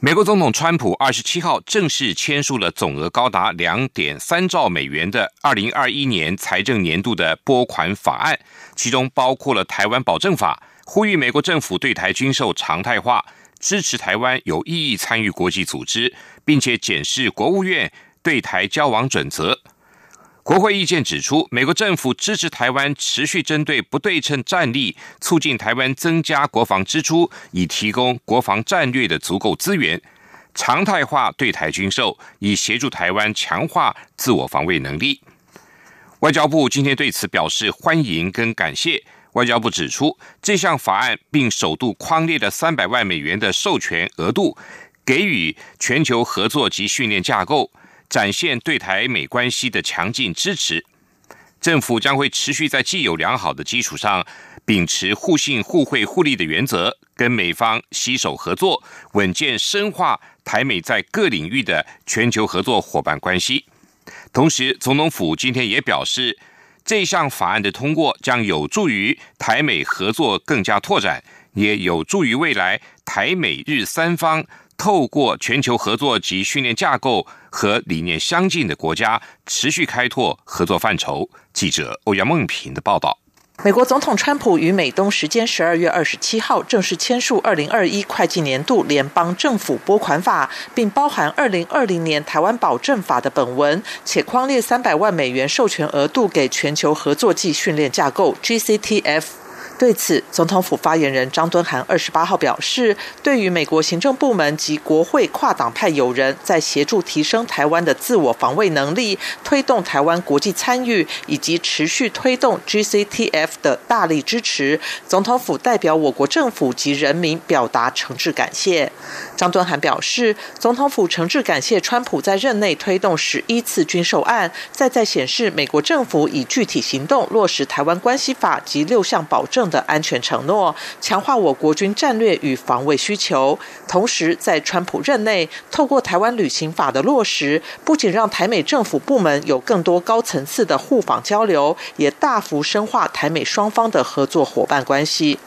美国总统川普二十七号正式签署了总额高达两点三兆美元的二零二一年财政年度的拨款法案，其中包括了台湾保证法，呼吁美国政府对台军售常态化，支持台湾有意义参与国际组织，并且检视国务院对台交往准则。国会意见指出，美国政府支持台湾持续针对不对称战力，促进台湾增加国防支出，以提供国防战略的足够资源，常态化对台军售，以协助台湾强化自我防卫能力。外交部今天对此表示欢迎跟感谢。外交部指出，这项法案并首度框列了三百万美元的授权额度，给予全球合作及训练架构。展现对台美关系的强劲支持，政府将会持续在既有良好的基础上，秉持互信、互惠、互利的原则，跟美方携手合作，稳健深化台美在各领域的全球合作伙伴关系。同时，总统府今天也表示，这项法案的通过将有助于台美合作更加拓展，也有助于未来台美日三方。透过全球合作及训练架构和理念相近的国家，持续开拓合作范畴。记者欧阳梦平的报道。美国总统川普于美东时间十二月二十七号正式签署二零二一会计年度联邦政府拨款法，并包含二零二零年台湾保证法的本文，且框列三百万美元授权额度给全球合作暨训练架构 （GCTF）。对此，总统府发言人张敦涵二十八号表示，对于美国行政部门及国会跨党派友人在协助提升台湾的自我防卫能力、推动台湾国际参与以及持续推动 GCTF 的大力支持，总统府代表我国政府及人民表达诚挚感谢。张敦涵表示，总统府诚挚感谢川普在任内推动十一次军售案，再再显示美国政府以具体行动落实台湾关系法及六项保证。的安全承诺，强化我国军战略与防卫需求。同时，在川普任内，透过台湾旅行法的落实，不仅让台美政府部门有更多高层次的互访交流，也大幅深化台美双方的合作伙伴关系。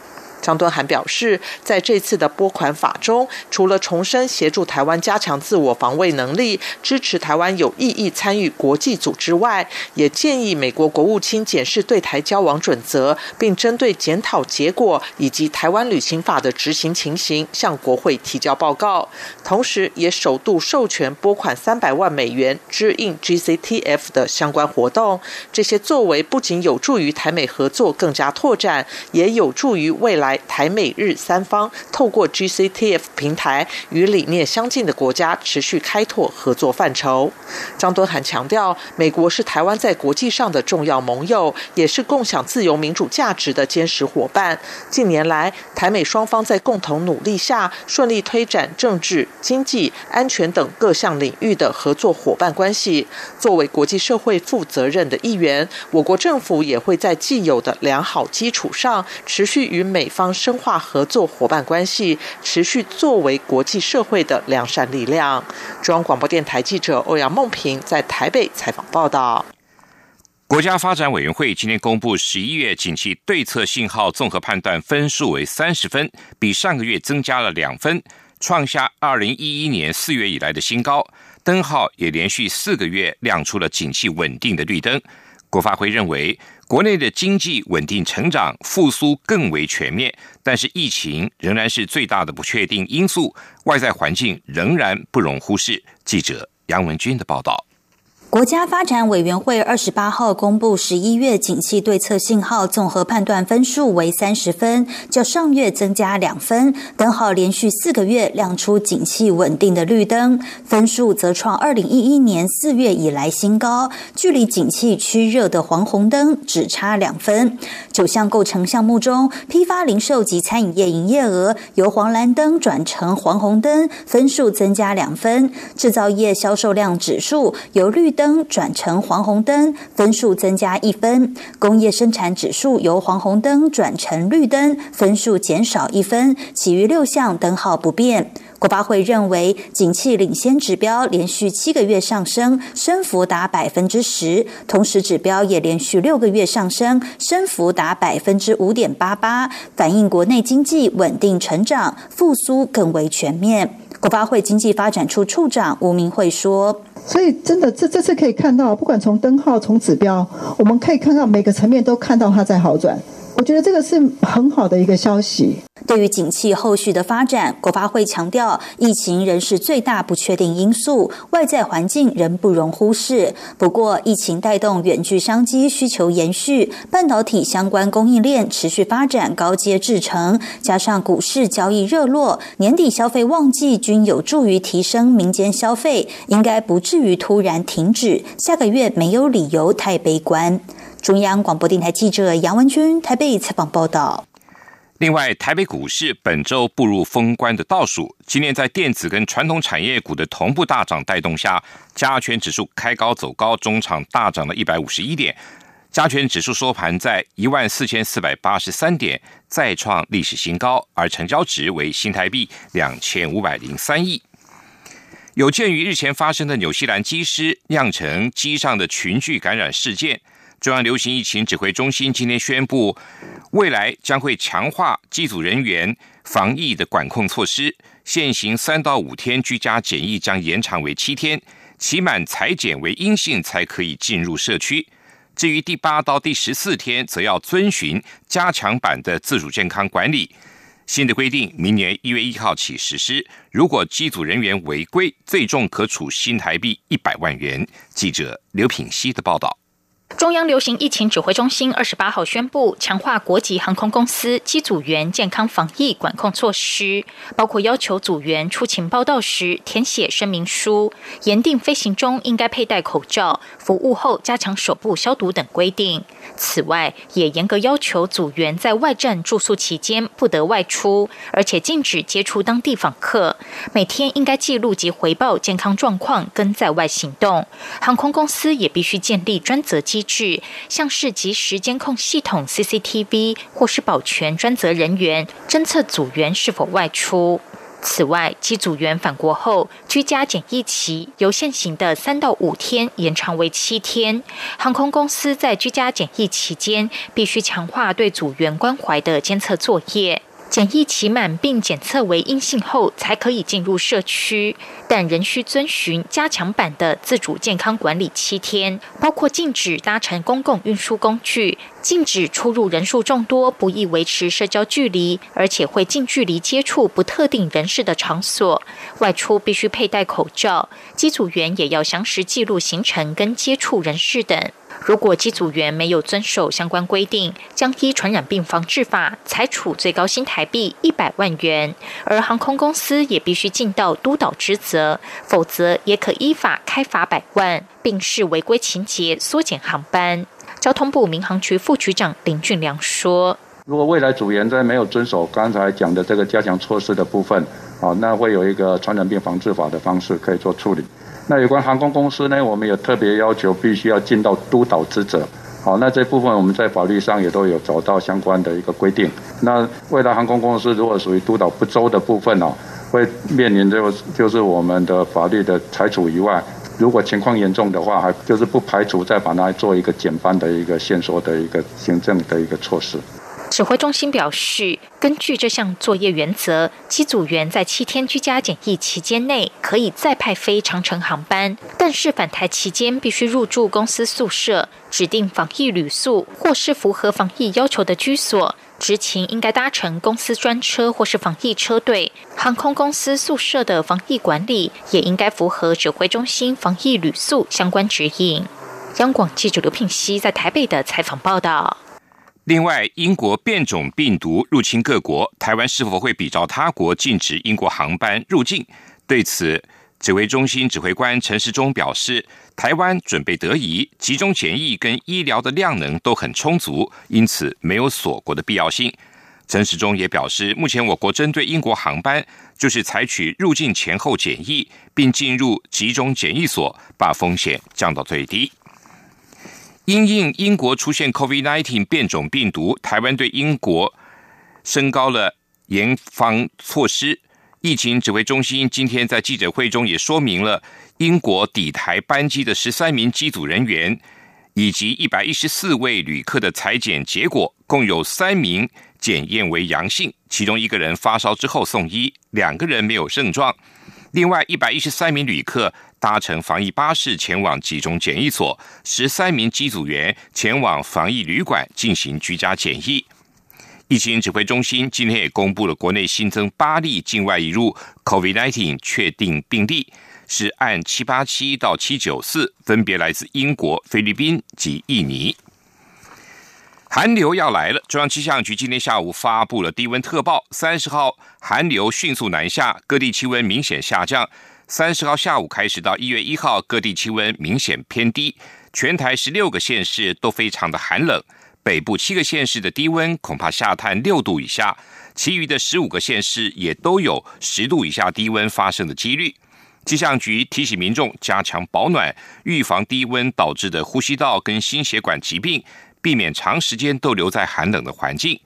张敦涵表示，在这次的拨款法中，除了重申协助台湾加强自我防卫能力、支持台湾有意义参与国际组织外，也建议美国国务卿检视对台交往准则，并针对检讨结果以及台湾旅行法的执行情形，向国会提交报告。同时，也首度授权拨款三百万美元支应 GCTF 的相关活动。这些作为不仅有助于台美合作更加拓展，也有助于未来。台美日三方透过 GCTF 平台与理念相近的国家持续开拓合作范畴。张敦涵强调，美国是台湾在国际上的重要盟友，也是共享自由民主价值的坚实伙伴。近年来，台美双方在共同努力下，顺利推展政治、经济、安全等各项领域的合作伙伴关系。作为国际社会负责任的一员，我国政府也会在既有的良好基础上，持续与美方。深化合作伙伴关系，持续作为国际社会的良善力量。中央广播电台记者欧阳梦平在台北采访报道。国家发展委员会今天公布十一月景气对策信号综合判断分数为三十分，比上个月增加了两分，创下二零一一年四月以来的新高。灯号也连续四个月亮出了景气稳定的绿灯。国发会认为。国内的经济稳定成长复苏更为全面，但是疫情仍然是最大的不确定因素，外在环境仍然不容忽视。记者杨文军的报道。国家发展委员会二十八号公布十一月景气对策信号综合判断分数为三十分，较上月增加两分，灯号连续四个月亮出景气稳定的绿灯，分数则创二零一一年四月以来新高，距离景气趋热的黄红灯只差两分。九项构成项目中，批发零售及餐饮业营业额由黄蓝灯转成黄红灯，分数增加两分；制造业销售量指数由绿灯转成黄红灯，分数增加一分；工业生产指数由黄红灯转成绿灯，分数减少一分。其余六项灯号不变。国发会认为，景气领先指标连续七个月上升，升幅达百分之十；同时指标也连续六个月上升，升幅达百分之五点八八，反映国内经济稳定成长，复苏更为全面。国发会经济发展处处长吴明慧说：“所以，真的这这次可以看到，不管从灯号、从指标，我们可以看到每个层面都看到它在好转。我觉得这个是很好的一个消息。”对于景气后续的发展，国发会强调，疫情仍是最大不确定因素，外在环境仍不容忽视。不过，疫情带动远距商机需求延续，半导体相关供应链持续发展高阶制程，加上股市交易热络，年底消费旺季均有助于提升民间消费，应该不至于突然停止。下个月没有理由太悲观。中央广播电台记者杨文君台北采访报道。另外，台北股市本周步入封关的倒数。今年在电子跟传统产业股的同步大涨带动下，加权指数开高走高，中场大涨了一百五十一点。加权指数收盘在一万四千四百八十三点，再创历史新高，而成交值为新台币两千五百零三亿。有鉴于日前发生的纽西兰机师酿成机上的群聚感染事件。中央流行疫情指挥中心今天宣布，未来将会强化机组人员防疫的管控措施。现行三到五天居家检疫将延长为七天，期满裁检为阴性才可以进入社区。至于第八到第十四天，则要遵循加强版的自主健康管理。新的规定明年一月一号起实施。如果机组人员违规，最重可处新台币一百万元。记者刘品希的报道。中央流行疫情指挥中心二十八号宣布，强化国际航空公司机组员健康防疫管控措施，包括要求组员出勤报道时填写声明书，严定飞行中应该佩戴口罩，服务后加强手部消毒等规定。此外，也严格要求组员在外站住宿期间不得外出，而且禁止接触当地访客。每天应该记录及回报健康状况跟在外行动。航空公司也必须建立专责机制，像是及时监控系统 （CCTV） 或是保全专责人员，侦测组员是否外出。此外，机组员返国后居家检疫期由现行的三到五天延长为七天。航空公司在居家检疫期间，必须强化对组员关怀的监测作业。检疫期满并检测为阴性后，才可以进入社区，但仍需遵循加强版的自主健康管理七天，包括禁止搭乘公共运输工具，禁止出入人数众多、不易维持社交距离，而且会近距离接触不特定人士的场所。外出必须佩戴口罩，机组员也要详实记录行程跟接触人士等。如果机组员没有遵守相关规定，将依传染病防治法裁处最高新台币一百万元，而航空公司也必须尽到督导职责，否则也可依法开罚百万，并视违规情节缩减航班。交通部民航局副局长林俊良说：“如果未来组员在没有遵守刚才讲的这个加强措施的部分，啊，那会有一个传染病防治法的方式可以做处理。”那有关航空公司呢，我们有特别要求，必须要尽到督导职责。好，那这部分我们在法律上也都有找到相关的一个规定。那未来航空公司如果属于督导不周的部分哦，会面临就就是我们的法律的裁处以外，如果情况严重的话，还就是不排除再把它做一个减班的一个限缩的一个行政的一个措施。指挥中心表示，根据这项作业原则，机组员在七天居家检疫期间内可以再派飞长程航班，但是返台期间必须入住公司宿舍、指定防疫旅宿或是符合防疫要求的居所。执勤应该搭乘公司专车或是防疫车队。航空公司宿舍的防疫管理也应该符合指挥中心防疫旅宿相关指引。央广记者刘聘熙在台北的采访报道。另外，英国变种病毒入侵各国，台湾是否会比照他国禁止英国航班入境？对此，指挥中心指挥官陈时中表示，台湾准备得宜，集中检疫跟医疗的量能都很充足，因此没有锁国的必要性。陈时中也表示，目前我国针对英国航班，就是采取入境前后检疫，并进入集中检疫所，把风险降到最低。因应英国出现 COVID-19 变种病毒，台湾对英国升高了严防措施。疫情指挥中心今天在记者会中也说明了，英国抵台班机的十三名机组人员以及一百一十四位旅客的裁检结果，共有三名检验为阳性，其中一个人发烧之后送医，两个人没有症状。另外一百一十三名旅客。搭乘防疫巴士前往集中检疫所，十三名机组员前往防疫旅馆进行居家检疫。疫情指挥中心今天也公布了国内新增八例境外移入 COVID-19 确定病例，是按七八七到七九四，分别来自英国、菲律宾及印尼。寒流要来了，中央气象局今天下午发布了低温特报，三十号寒流迅速南下，各地气温明显下降。三十号下午开始到一月一号，各地气温明显偏低，全台十六个县市都非常的寒冷，北部七个县市的低温恐怕下探六度以下，其余的十五个县市也都有十度以下低温发生的几率。气象局提醒民众加强保暖，预防低温导致的呼吸道跟心血管疾病，避免长时间逗留在寒冷的环境。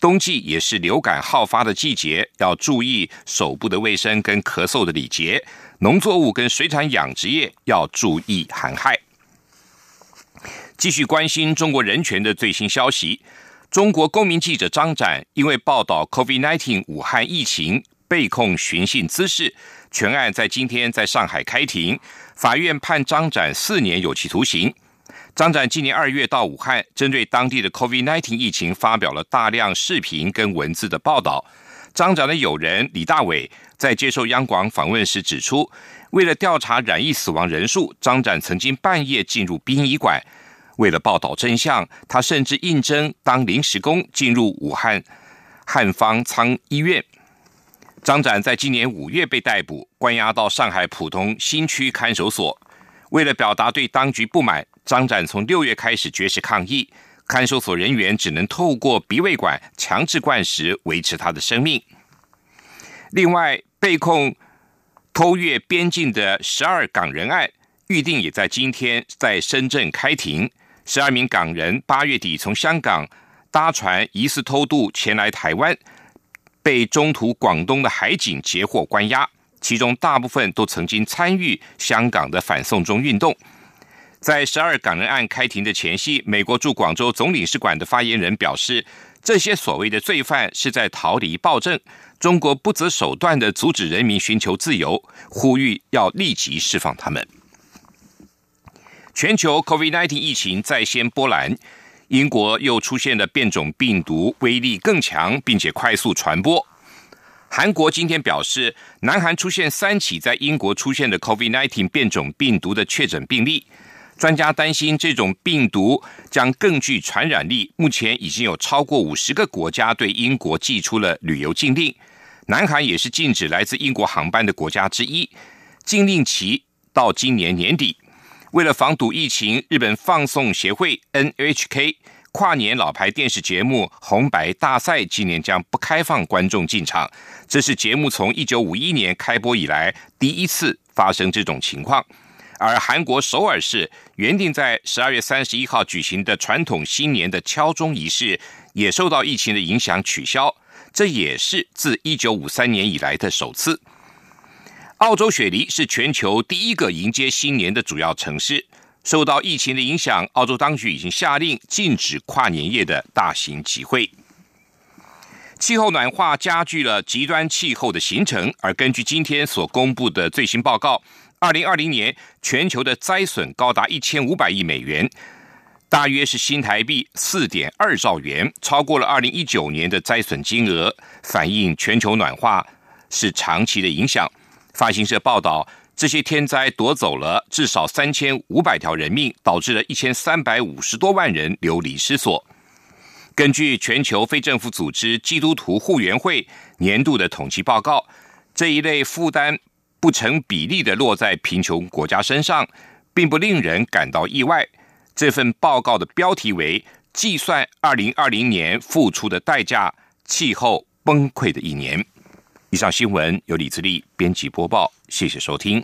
冬季也是流感好发的季节，要注意手部的卫生跟咳嗽的礼节。农作物跟水产养殖业要注意寒害。继续关心中国人权的最新消息，中国公民记者张展因为报道 COVID-19 武汉疫情被控寻衅滋事，全案在今天在上海开庭，法院判张展四年有期徒刑。张展今年二月到武汉，针对当地的 COVID-19 疫情发表了大量视频跟文字的报道。张展的友人李大伟在接受央广访问时指出，为了调查染疫死亡人数，张展曾经半夜进入殡仪馆。为了报道真相，他甚至应征当临时工进入武汉汉方舱医院。张展在今年五月被逮捕，关押到上海浦东新区看守所。为了表达对当局不满。张展从六月开始绝食抗议，看守所人员只能透过鼻胃管强制灌食维持他的生命。另外，被控偷越边境的十二港人案，预定也在今天在深圳开庭。十二名港人八月底从香港搭船疑似偷渡前来台湾，被中途广东的海警截获关押，其中大部分都曾经参与香港的反送中运动。在十二港人案开庭的前夕，美国驻广州总领事馆的发言人表示，这些所谓的罪犯是在逃离暴政，中国不择手段的阻止人民寻求自由，呼吁要立即释放他们。全球 COVID-19 疫情再掀波澜，英国又出现了变种病毒，威力更强，并且快速传播。韩国今天表示，南韩出现三起在英国出现的 COVID-19 变种病毒的确诊病例。专家担心这种病毒将更具传染力。目前已经有超过五十个国家对英国寄出了旅游禁令，南韩也是禁止来自英国航班的国家之一。禁令期到今年年底。为了防堵疫情，日本放送协会 NHK 跨年老牌电视节目《红白大赛》今年将不开放观众进场。这是节目从一九五一年开播以来第一次发生这种情况。而韩国首尔市原定在十二月三十一号举行的传统新年的敲钟仪式，也受到疫情的影响取消。这也是自一九五三年以来的首次。澳洲雪梨是全球第一个迎接新年的主要城市。受到疫情的影响，澳洲当局已经下令禁止跨年夜的大型集会。气候暖化加剧了极端气候的形成，而根据今天所公布的最新报告。二零二零年，全球的灾损高达一千五百亿美元，大约是新台币四点二兆元，超过了二零一九年的灾损金额，反映全球暖化是长期的影响。发行社报道，这些天灾夺走了至少三千五百条人命，导致了一千三百五十多万人流离失所。根据全球非政府组织基督徒护员会年度的统计报告，这一类负担。不成比例的落在贫穷国家身上，并不令人感到意外。这份报告的标题为“计算二零二零年付出的代价，气候崩溃的一年。以上新闻由李自力编辑播报，谢谢收听。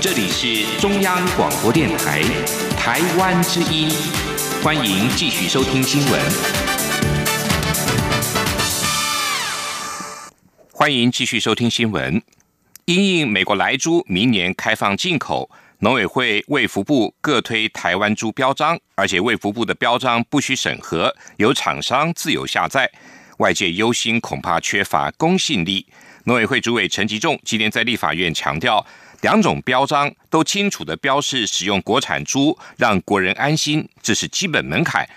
这里是中央广播电台台湾之音，欢迎继续收听新闻。欢迎继续收听新闻。因应美国来猪明年开放进口，农委会、卫福部各推台湾猪标章，而且卫福部的标章不需审核，由厂商自由下载。外界忧心恐怕缺乏公信力。农委会主委陈吉仲今天在立法院强调，两种标章都清楚的标示使用国产猪，让国人安心，这是基本门槛。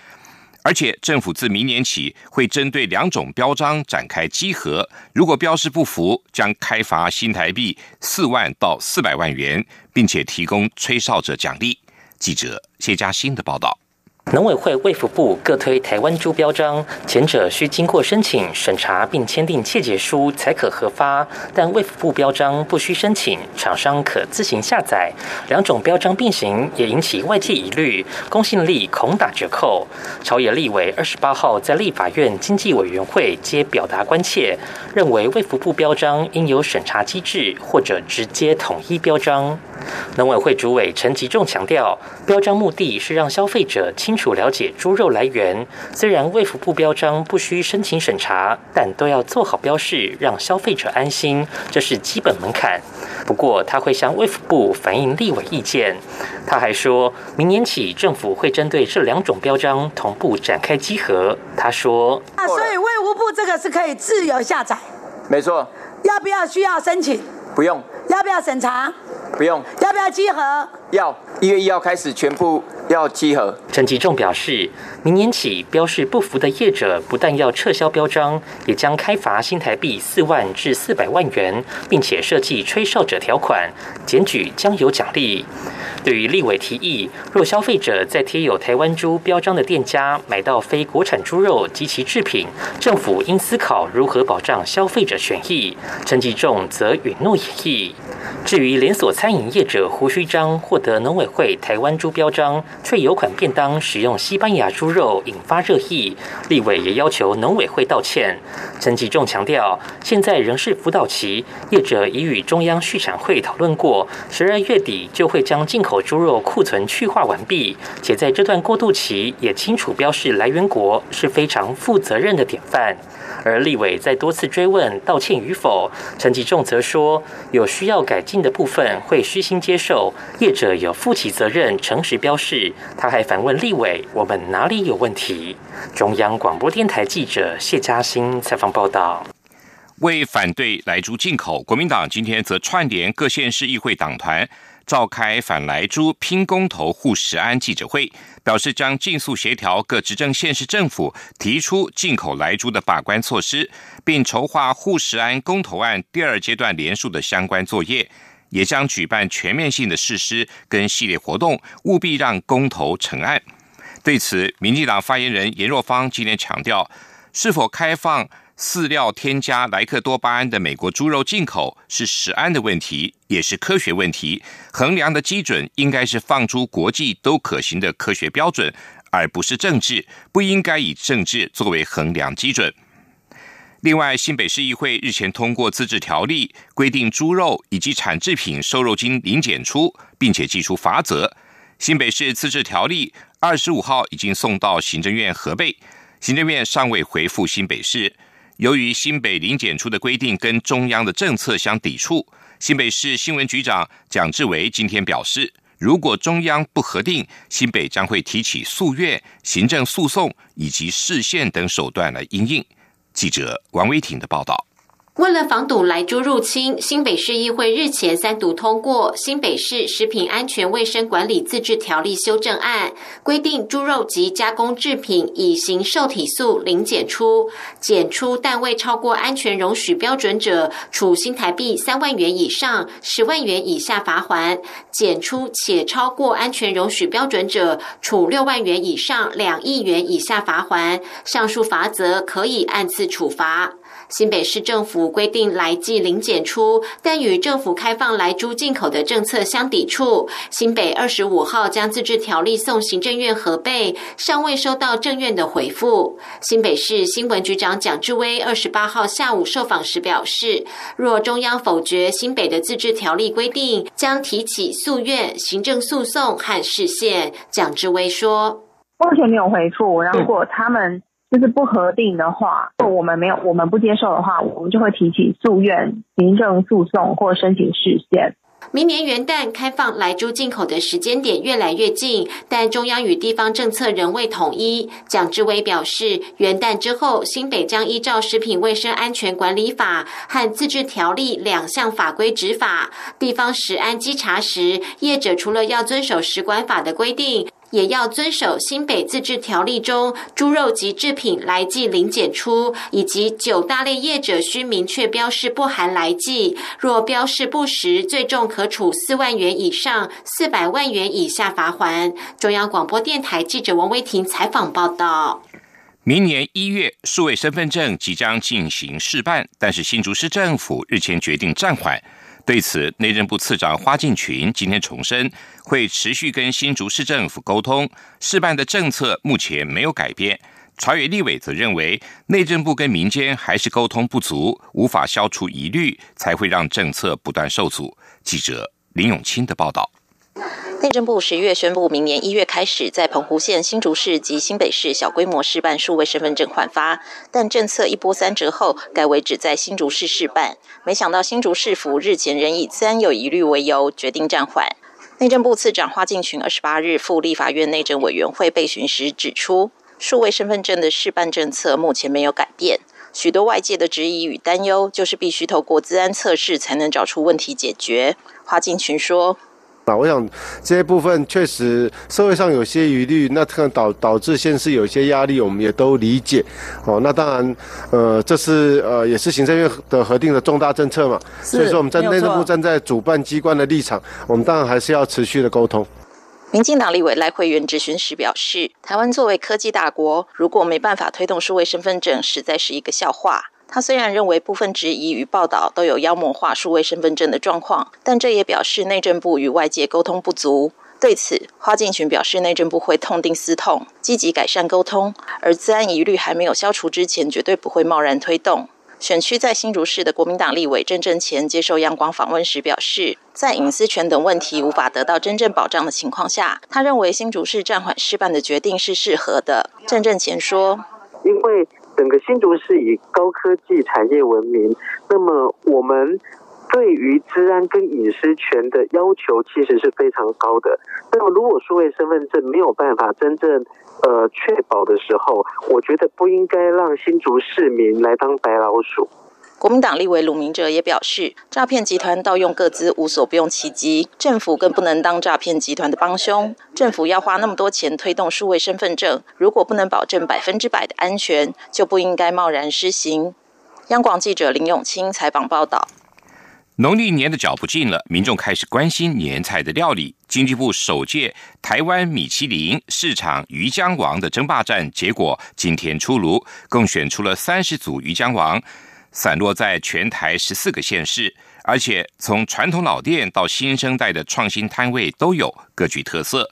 而且政府自明年起会针对两种标章展开稽核，如果标示不符，将开罚新台币四万到四百万元，并且提供吹哨者奖励。记者谢嘉欣的报道。农委会、卫福部各推台湾猪标章，前者需经过申请审查并签订切结书才可核发，但卫福部标章不需申请，厂商可自行下载。两种标章并行也引起外界疑虑，公信力恐打折扣。朝野立委二十八号在立法院经济委员会皆表达关切，认为卫福部标章应有审查机制，或者直接统一标章。农委会主委陈吉仲强调，标章目的是让消费者清楚了解猪肉来源。虽然卫福部标章不需申请审查，但都要做好标示，让消费者安心，这是基本门槛。不过，他会向卫福部反映立委意见。他还说明年起，政府会针对这两种标章同步展开稽核。他说：“啊，所以卫福部这个是可以自由下载，没错。要不要需要申请？不用。要不要审查？不用，要不要集合？要，一月一号开始全部要集合。陈吉仲表示，明年起标示不符的业者，不但要撤销标章，也将开罚新台币四万至四百万元，并且设计吹哨者条款，检举将有奖励。对于立委提议，若消费者在贴有台湾猪标章的店家买到非国产猪肉及其制品，政府应思考如何保障消费者权益。陈吉仲则允诺演绎。至于连锁餐饮业者胡须章获得农委会台湾猪标章，却有款便当使用西班牙猪肉，引发热议。立委也要求农委会道歉。陈吉仲强调，现在仍是辅导期，业者已与中央畜产会讨论过，十二月底就会将进口猪肉库存去化完毕，且在这段过渡期也清楚标示来源国，是非常负责任的典范。而立委在多次追问道歉与否，陈吉仲则说有需要改进的部分会虚心接受，业者有负起责任，诚实标示。他还反问立委：“我们哪里有问题？”中央广播电台记者谢嘉欣采访报道。为反对来猪进口，国民党今天则串联各县市议会党团。召开反来猪拼公投护食安记者会，表示将尽速协调各执政县市政府提出进口来猪的把关措施，并筹划护食安公投案第二阶段连署的相关作业，也将举办全面性的誓师跟系列活动，务必让公投成案。对此，民进党发言人严若芳今天强调，是否开放？饲料添加莱克多巴胺的美国猪肉进口是食安的问题，也是科学问题。衡量的基准应该是放诸国际都可行的科学标准，而不是政治，不应该以政治作为衡量基准。另外，新北市议会日前通过自治条例，规定猪肉以及产制品瘦肉精零检出，并且寄出罚则。新北市自治条例二十五号已经送到行政院核备，行政院尚未回复新北市。由于新北零检出的规定跟中央的政策相抵触，新北市新闻局长蒋志伟今天表示，如果中央不核定，新北将会提起诉愿、行政诉讼以及市县等手段来应应。记者王威挺的报道。为了防堵来猪入侵，新北市议会日前三读通过《新北市食品安全卫生管理自治条例修正案》，规定猪肉及加工制品乙型受体素零检出，检出但未超过安全容许标准者，处新台币三万元以上十万元以下罚款；检出且超过安全容许标准者，处六万元以上两亿元以下罚款。上述罚则可以按次处罚。新北市政府规定来季零检出，但与政府开放来猪进口的政策相抵触。新北二十五号将自治条例送行政院核备，尚未收到政院的回复。新北市新闻局长蒋志威二十八号下午受访时表示，若中央否决新北的自治条例规定，将提起诉愿、行政诉讼和释宪。蒋志威说：“目前没有回复，如果他们。”就是不核定的话，我们没有我们不接受的话，我们就会提起诉愿、行政诉讼或申请释宪。明年元旦开放来猪进口的时间点越来越近，但中央与地方政策仍未统一。蒋志伟表示，元旦之后，新北将依照《食品卫生安全管理法》和《自治条例》两项法规执法。地方食安稽查时，业者除了要遵守食管法的规定。也要遵守新北自治条例中猪肉及制品来记零检出，以及九大类业者需明确标示不含来记，若标示不实，最重可处四万元以上四百万元以下罚款。中央广播电台记者王威婷采访报道。明年一月，数位身份证即将进行试办，但是新竹市政府日前决定暂缓。对此，内政部次长花敬群今天重申，会持续跟新竹市政府沟通，事办的政策目前没有改变。朝野立委则认为，内政部跟民间还是沟通不足，无法消除疑虑，才会让政策不断受阻。记者林永清的报道。内政部十月宣布，明年一月开始在澎湖县、新竹市及新北市小规模试办数位身份证换发，但政策一波三折后，改为只在新竹市试办。没想到新竹市府日前仍以自然有疑虑为由，决定暂缓。内政部次长花敬群二十八日赴立法院内政委员会备询时指出，数位身份证的试办政策目前没有改变，许多外界的质疑与担忧，就是必须透过自安测试才能找出问题解决。花敬群说。那我想这些部分确实社会上有些疑虑，那可能导导致现是有一些压力，我们也都理解。哦，那当然，呃，这是呃也是行政院的核定的重大政策嘛，所以说我们在内政部站在主办机关的立场，我们当然还是要持续的沟通。民进党立委赖慧媛质询时表示，台湾作为科技大国，如果没办法推动数位身份证，实在是一个笑话。他虽然认为部分质疑与报道都有妖魔化数位身份证的状况，但这也表示内政部与外界沟通不足。对此，花敬群表示，内政部会痛定思痛，积极改善沟通，而治安疑虑还没有消除之前，绝对不会贸然推动。选区在新竹市的国民党立委郑正前接受央广访问时表示，在隐私权等问题无法得到真正保障的情况下，他认为新竹市暂缓试办的决定是适合的。郑正前说：“因为。”整个新竹是以高科技产业闻名，那么我们对于治安跟隐私权的要求其实是非常高的。那么如果数位身份证没有办法真正呃确保的时候，我觉得不应该让新竹市民来当白老鼠。国民党立委鲁明哲也表示，诈骗集团盗用各资无所不用其极，政府更不能当诈骗集团的帮凶。政府要花那么多钱推动数位身份证，如果不能保证百分之百的安全，就不应该贸然施行。央广记者林永清采访报道。农历年的脚步近了，民众开始关心年菜的料理。经济部首届台湾米其林市场鱼浆王的争霸战结果今天出炉，共选出了三十组鱼浆王。散落在全台十四个县市，而且从传统老店到新生代的创新摊位都有，各具特色。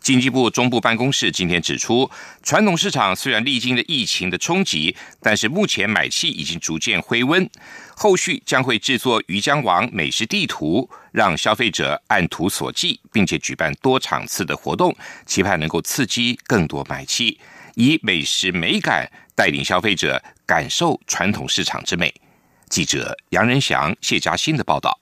经济部中部办公室今天指出，传统市场虽然历经了疫情的冲击，但是目前买气已经逐渐回温。后续将会制作鱼江王美食地图，让消费者按图索骥，并且举办多场次的活动，期盼能够刺激更多买气，以美食美感带领消费者。感受传统市场之美。记者杨仁祥、谢嘉欣的报道。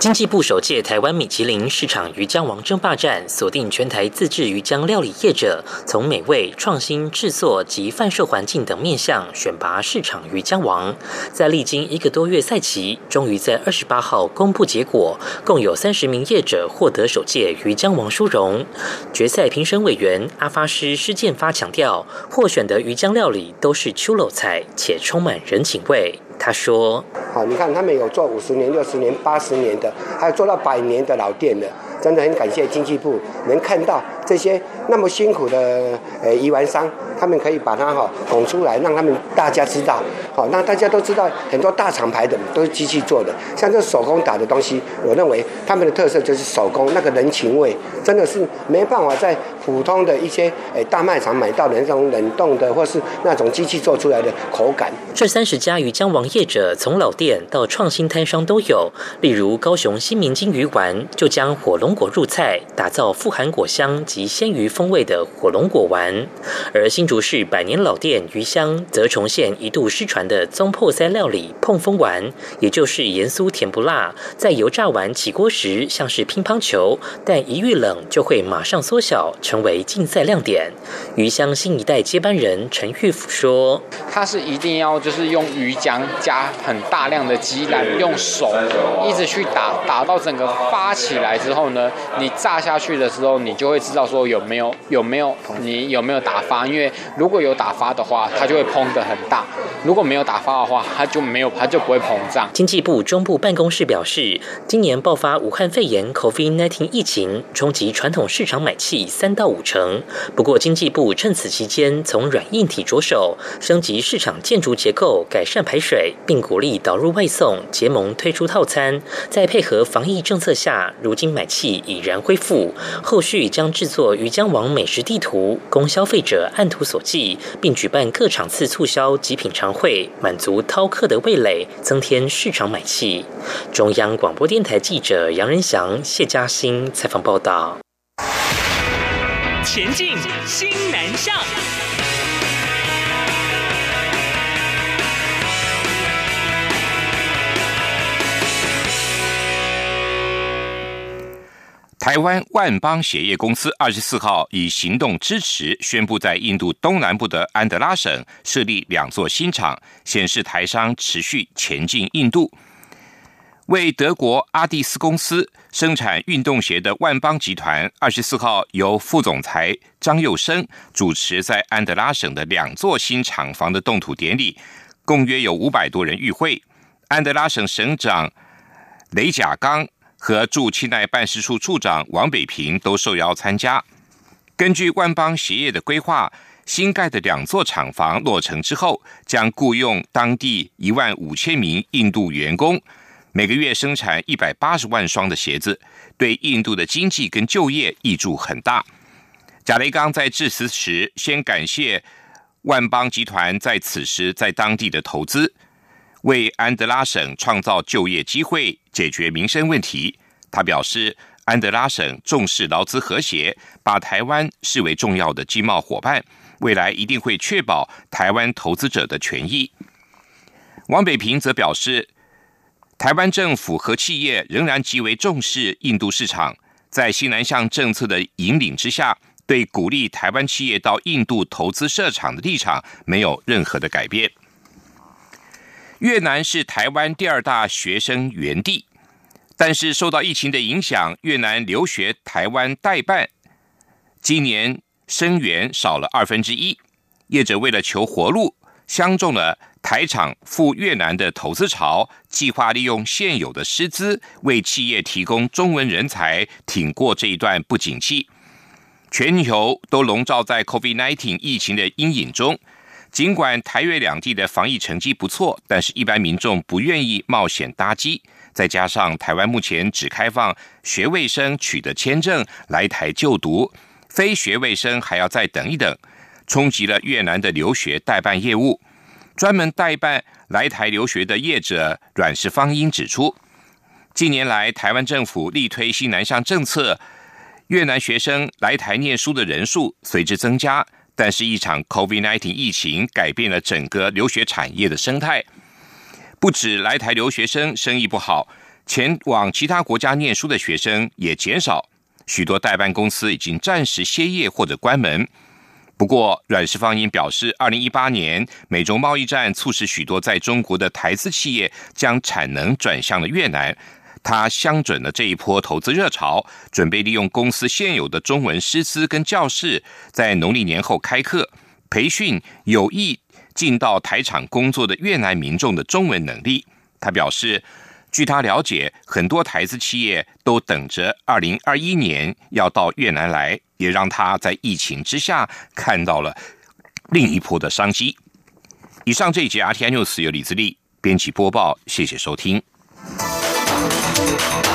经济部首届台湾米其林市场鱼浆王争霸战，锁定全台自制鱼浆料理业者，从美味、创新、制作及贩售环境等面向选拔市场鱼浆王。在历经一个多月赛期，终于在二十八号公布结果，共有三十名业者获得首届鱼浆王殊荣。决赛评审委员阿发师施建发强调，获选的鱼浆料理都是秋楼菜，且充满人情味。他说：“好，你看他们有做五十年、六十年、八十年的，还有做到百年的老店的，真的很感谢经济部能看到这些那么辛苦的呃鱼丸商，他们可以把它哈拱出来，让他们大家知道，好，那大家都知道很多大厂牌的都是机器做的，像这手工打的东西，我认为他们的特色就是手工那个人情味，真的是没办法在普通的一些诶大卖场买到的那种冷冻的或是那种机器做出来的口感。这三十家鱼浆王业者从老店到创新摊商都有，例如高雄新民金鱼丸就将火龙果入菜，打造富含果香及鲜鱼风味的火龙果丸，而新竹市百年老店鱼香则重现一度失传的宗破塞料理碰风丸，也就是盐酥甜不辣，在油炸完起锅时像是乒乓球，但一遇冷就会马上缩小，成为竞赛亮点。鱼香新一代接班人陈玉甫说：“它是一定要就是用鱼浆加很大量的鸡蛋，用手一直去打，打到整个发起来之后呢，你炸下去的时候，你就会知道说有没有有没有你有没有打发，因为如果有打发的话，它就会膨得很大；如果没有打发的话，它就没有它就不会膨胀。”经济部中部办公室表示，今年爆发武汉肺炎 （COVID-19） 疫情，冲击传统市场买气三到五成。不过，经济部趁此期间从软硬体着手，升级市场建筑结构，改善排水，并鼓励导入外送、结盟推出套餐。在配合防疫政策下，如今买气已然恢复。后续将制做鱼江网美食地图，供消费者按图索骥，并举办各场次促销及品尝会，满足饕客的味蕾，增添市场买气。中央广播电台记者杨仁祥、谢嘉欣采访报道。前进，新南向。台湾万邦鞋业公司二十四号以行动支持宣布，在印度东南部的安德拉省设立两座新厂，显示台商持续前进印度。为德国阿蒂斯公司生产运动鞋的万邦集团，二十四号由副总裁张佑生主持在安德拉省的两座新厂房的动土典礼，共约有五百多人与会。安德拉省省长雷甲刚。和驻清奈办事处处长王北平都受邀参加。根据万邦鞋业的规划，新盖的两座厂房落成之后，将雇佣当地一万五千名印度员工，每个月生产一百八十万双的鞋子，对印度的经济跟就业益处很大。贾雷刚在致辞时，先感谢万邦集团在此时在当地的投资。为安德拉省创造就业机会，解决民生问题。他表示，安德拉省重视劳资和谐，把台湾视为重要的经贸伙伴，未来一定会确保台湾投资者的权益。王北平则表示，台湾政府和企业仍然极为重视印度市场，在西南向政策的引领之下，对鼓励台湾企业到印度投资设厂的立场没有任何的改变。越南是台湾第二大学生源地，但是受到疫情的影响，越南留学台湾代办今年生源少了二分之一。业者为了求活路，相中了台厂赴越南的投资潮，计划利用现有的师资为企业提供中文人才，挺过这一段不景气。全球都笼罩在 COVID-19 疫情的阴影中。尽管台越两地的防疫成绩不错，但是一般民众不愿意冒险搭机。再加上台湾目前只开放学卫生取得签证来台就读，非学卫生还要再等一等，冲击了越南的留学代办业务。专门代办来台留学的业者阮氏芳英指出，近年来台湾政府力推新南向政策，越南学生来台念书的人数随之增加。但是，一场 COVID-19 疫情改变了整个留学产业的生态。不止来台留学生生意不好，前往其他国家念书的学生也减少。许多代办公司已经暂时歇业或者关门。不过，阮世芳英表示，二零一八年美中贸易战促使许多在中国的台资企业将产能转向了越南。他相准了这一波投资热潮，准备利用公司现有的中文师资跟教室，在农历年后开课，培训有意进到台厂工作的越南民众的中文能力。他表示，据他了解，很多台资企业都等着二零二一年要到越南来。也让他在疫情之下看到了另一波的商机。以上这一节 RTI News 由李自力编辑播报，谢谢收听。Thank you.